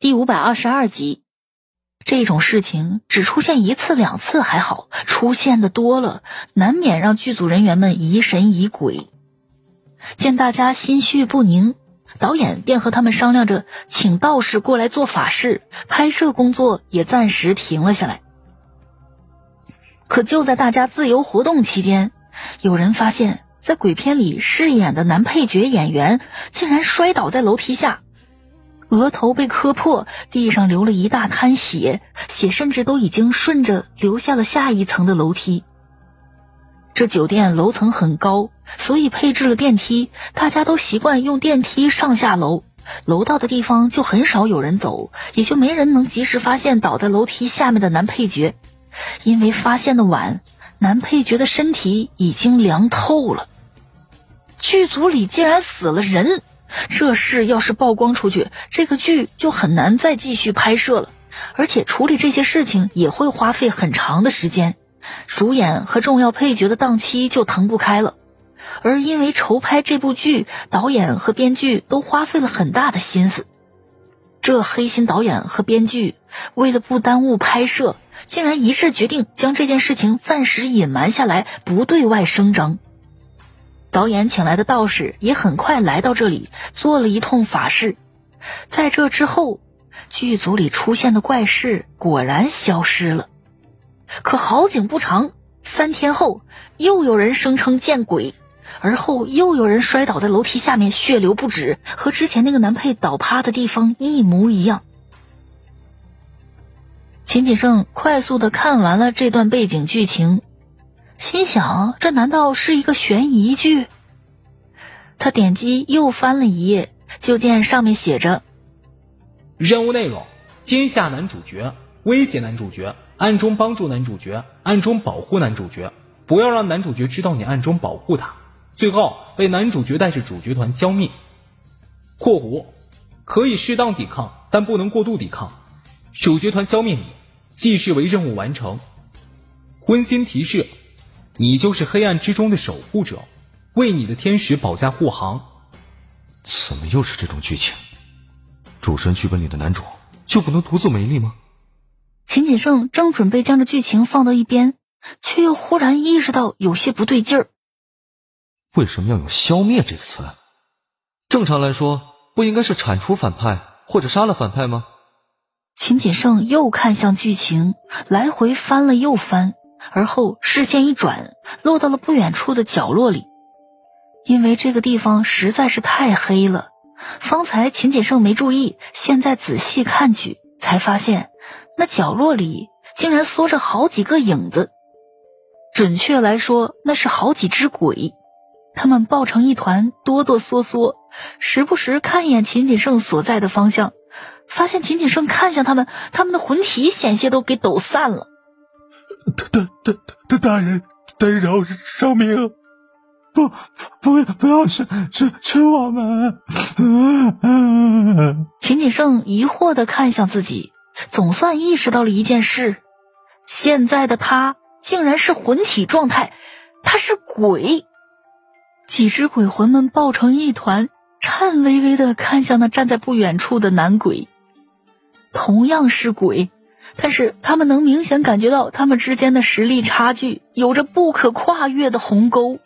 第五百二十二集，这种事情只出现一次两次还好，出现的多了，难免让剧组人员们疑神疑鬼。见大家心绪不宁，导演便和他们商量着，请道士过来做法事，拍摄工作也暂时停了下来。可就在大家自由活动期间，有人发现，在鬼片里饰演的男配角演员竟然摔倒在楼梯下。额头被磕破，地上流了一大滩血，血甚至都已经顺着流下了下一层的楼梯。这酒店楼层很高，所以配置了电梯，大家都习惯用电梯上下楼。楼道的地方就很少有人走，也就没人能及时发现倒在楼梯下面的男配角。因为发现的晚，男配角的身体已经凉透了。剧组里竟然死了人！这事要是曝光出去，这个剧就很难再继续拍摄了，而且处理这些事情也会花费很长的时间，主演和重要配角的档期就腾不开了。而因为筹拍这部剧，导演和编剧都花费了很大的心思。这黑心导演和编剧为了不耽误拍摄，竟然一致决定将这件事情暂时隐瞒下来，不对外声张。导演请来的道士也很快来到这里，做了一通法事。在这之后，剧组里出现的怪事果然消失了。可好景不长，三天后又有人声称见鬼，而后又有人摔倒在楼梯下面，血流不止，和之前那个男配倒趴的地方一模一样。秦锦胜快速的看完了这段背景剧情。心想，这难道是一个悬疑剧？他点击又翻了一页，就见上面写着：任务内容：惊吓男主角，威胁男主角，暗中帮助男主角，暗中保护男主角，不要让男主角知道你暗中保护他，最后被男主角带着主角团消灭。（括弧可以适当抵抗，但不能过度抵抗。主角团消灭你，即视为任务完成。）温馨提示。你就是黑暗之中的守护者，为你的天使保驾护航。怎么又是这种剧情？主神剧本里的男主就不能独自美丽吗？秦锦盛正准备将这剧情放到一边，却又忽然意识到有些不对劲儿。为什么要用“消灭”这个词？正常来说，不应该是铲除反派或者杀了反派吗？秦锦盛又看向剧情，来回翻了又翻。而后视线一转，落到了不远处的角落里。因为这个地方实在是太黑了，方才秦锦胜没注意，现在仔细看去，才发现那角落里竟然缩着好几个影子。准确来说，那是好几只鬼，他们抱成一团，哆哆嗦嗦，时不时看一眼秦锦胜所在的方向，发现秦锦胜看向他们，他们的魂体险些都给抖散了。大大大大大人，得饶饶命！不不不要吃吃吃我们！秦锦胜疑惑的看向自己，总算意识到了一件事：现在的他竟然是魂体状态，他是鬼。几只鬼魂们抱成一团，颤巍巍的看向那站在不远处的男鬼，同样是鬼。但是他们能明显感觉到，他们之间的实力差距有着不可跨越的鸿沟。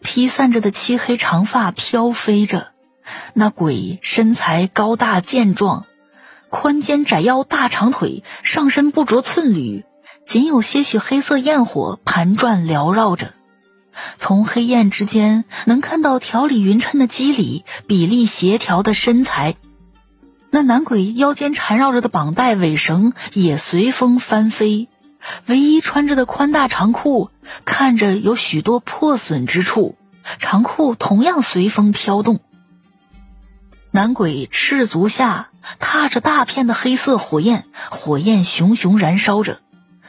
披散着的漆黑长发飘飞着，那鬼身材高大健壮，宽肩窄腰大长腿，上身不着寸缕，仅有些许黑色焰火盘转缭绕着。从黑焰之间能看到条理匀称的肌理，比例协调的身材。那男鬼腰间缠绕着的绑带尾绳也随风翻飞，唯一穿着的宽大长裤看着有许多破损之处，长裤同样随风飘动。男鬼赤足下踏着大片的黑色火焰，火焰熊熊燃烧着，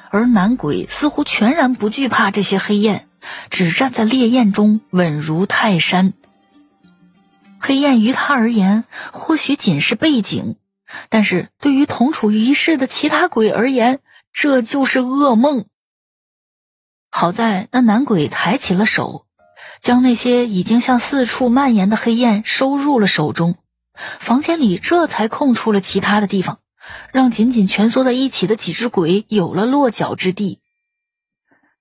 而男鬼似乎全然不惧怕这些黑焰，只站在烈焰中稳如泰山。黑焰于他而言，或许仅是背景，但是对于同处于一室的其他鬼而言，这就是噩梦。好在那男鬼抬起了手，将那些已经向四处蔓延的黑焰收入了手中，房间里这才空出了其他的地方，让紧紧蜷缩在一起的几只鬼有了落脚之地。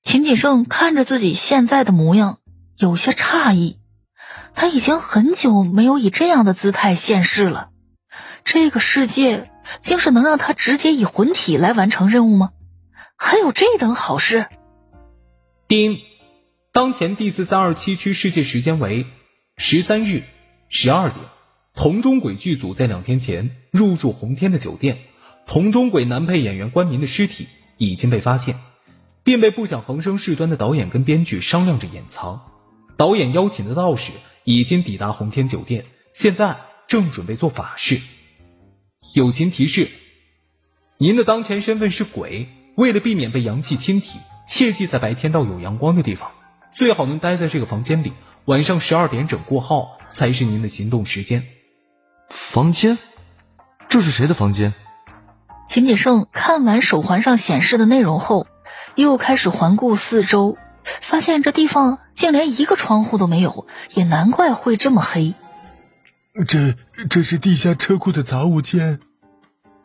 秦锦盛看着自己现在的模样，有些诧异。他已经很久没有以这样的姿态现世了。这个世界竟是能让他直接以魂体来完成任务吗？还有这等好事？丁，当前第四三二七区世界时间为十三日十二点。同中鬼剧组在两天前入住红天的酒店，同中鬼男配演员关民的尸体已经被发现，并被不想横生事端的导演跟编剧商量着掩藏。导演邀请的道士已经抵达红天酒店，现在正准备做法事。友情提示：您的当前身份是鬼，为了避免被阳气侵体，切记在白天到有阳光的地方，最好能待在这个房间里。晚上十二点整过后才是您的行动时间。房间？这是谁的房间？秦锦盛看完手环上显示的内容后，又开始环顾四周，发现这地方竟连一个窗户都没有，也难怪会这么黑。这这是地下车库的杂物间。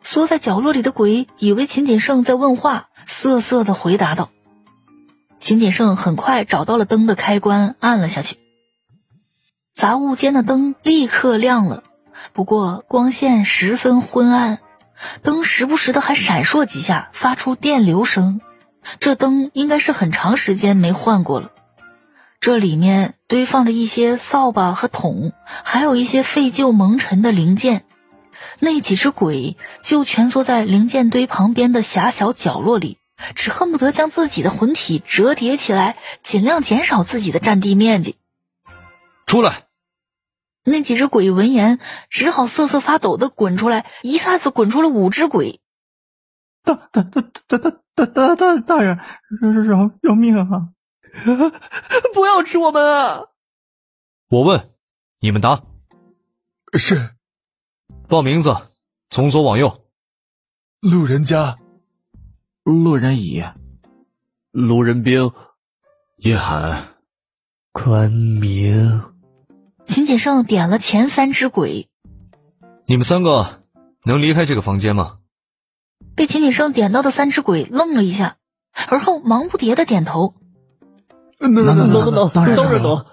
缩在角落里的鬼以为秦锦盛在问话，瑟瑟的回答道。秦锦盛很快找到了灯的开关，按了下去，杂物间的灯立刻亮了。不过光线十分昏暗，灯时不时的还闪烁几下，发出电流声。这灯应该是很长时间没换过了。这里面堆放着一些扫把和桶，还有一些废旧蒙尘的零件。那几只鬼就蜷缩在零件堆旁边的狭小角落里，只恨不得将自己的魂体折叠起来，尽量减少自己的占地面积。出来！那几只鬼闻言，只好瑟瑟发抖的滚出来，一下子滚出了五只鬼。大大大大大大大大大人，饶饶命啊！不要吃我们啊！我问，你们答。是。报名字，从左往右。路人甲，路人乙，路人兵，叶寒，关明。秦锦盛点了前三只鬼，你们三个能离开这个房间吗？被秦锦盛点到的三只鬼愣了一下，而后忙不迭的点头：“能能能能能，当然能。”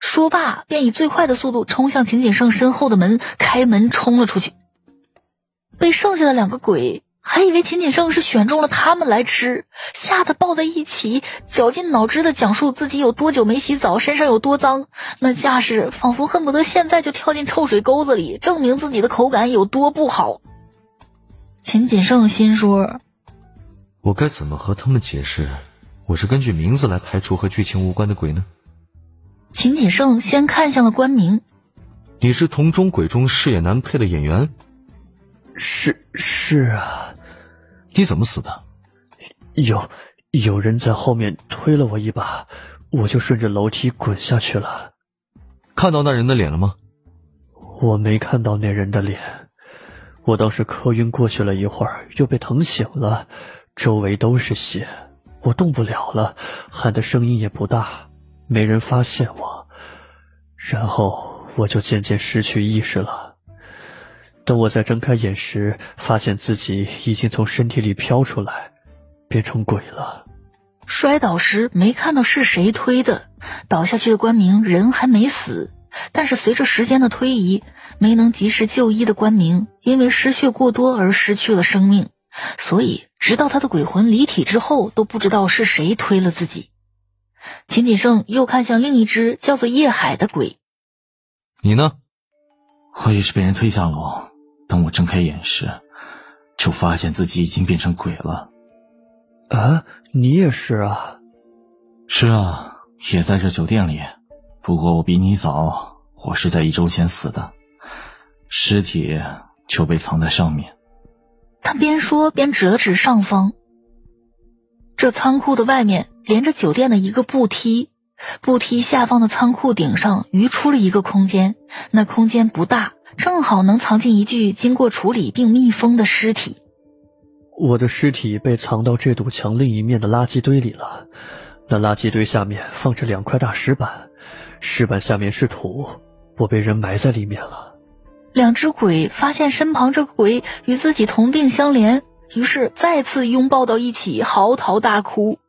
说罢，便以最快的速度冲向秦锦盛身后的门，开门冲了出去。被剩下的两个鬼。还以为秦锦盛是选中了他们来吃，吓得抱在一起，绞尽脑汁的讲述自己有多久没洗澡，身上有多脏，那架势仿佛恨不得现在就跳进臭水沟子里，证明自己的口感有多不好。秦锦盛心说：“我该怎么和他们解释，我是根据名字来排除和剧情无关的鬼呢？”秦锦盛先看向了关明：“你是同中鬼中饰演男配的演员？”“是是啊。”你怎么死的？有有人在后面推了我一把，我就顺着楼梯滚下去了。看到那人的脸了吗？我没看到那人的脸。我当时磕晕过去了一会儿，又被疼醒了，周围都是血，我动不了了，喊的声音也不大，没人发现我。然后我就渐渐失去意识了。等我再睁开眼时，发现自己已经从身体里飘出来，变成鬼了。摔倒时没看到是谁推的，倒下去的关明人还没死，但是随着时间的推移，没能及时就医的关明因为失血过多而失去了生命，所以直到他的鬼魂离体之后，都不知道是谁推了自己。秦锦盛又看向另一只叫做叶海的鬼，你呢？我也是被人推下楼。当我睁开眼时，就发现自己已经变成鬼了。啊，你也是啊？是啊，也在这酒店里。不过我比你早，我是在一周前死的，尸体就被藏在上面。他边说边指了指上方。这仓库的外面连着酒店的一个步梯，步梯下方的仓库顶上余出了一个空间，那空间不大。正好能藏进一具经过处理并密封的尸体。我的尸体被藏到这堵墙另一面的垃圾堆里了。那垃圾堆下面放着两块大石板，石板下面是土，我被人埋在里面了。两只鬼发现身旁这个鬼与自己同病相怜，于是再次拥抱到一起，嚎啕大哭。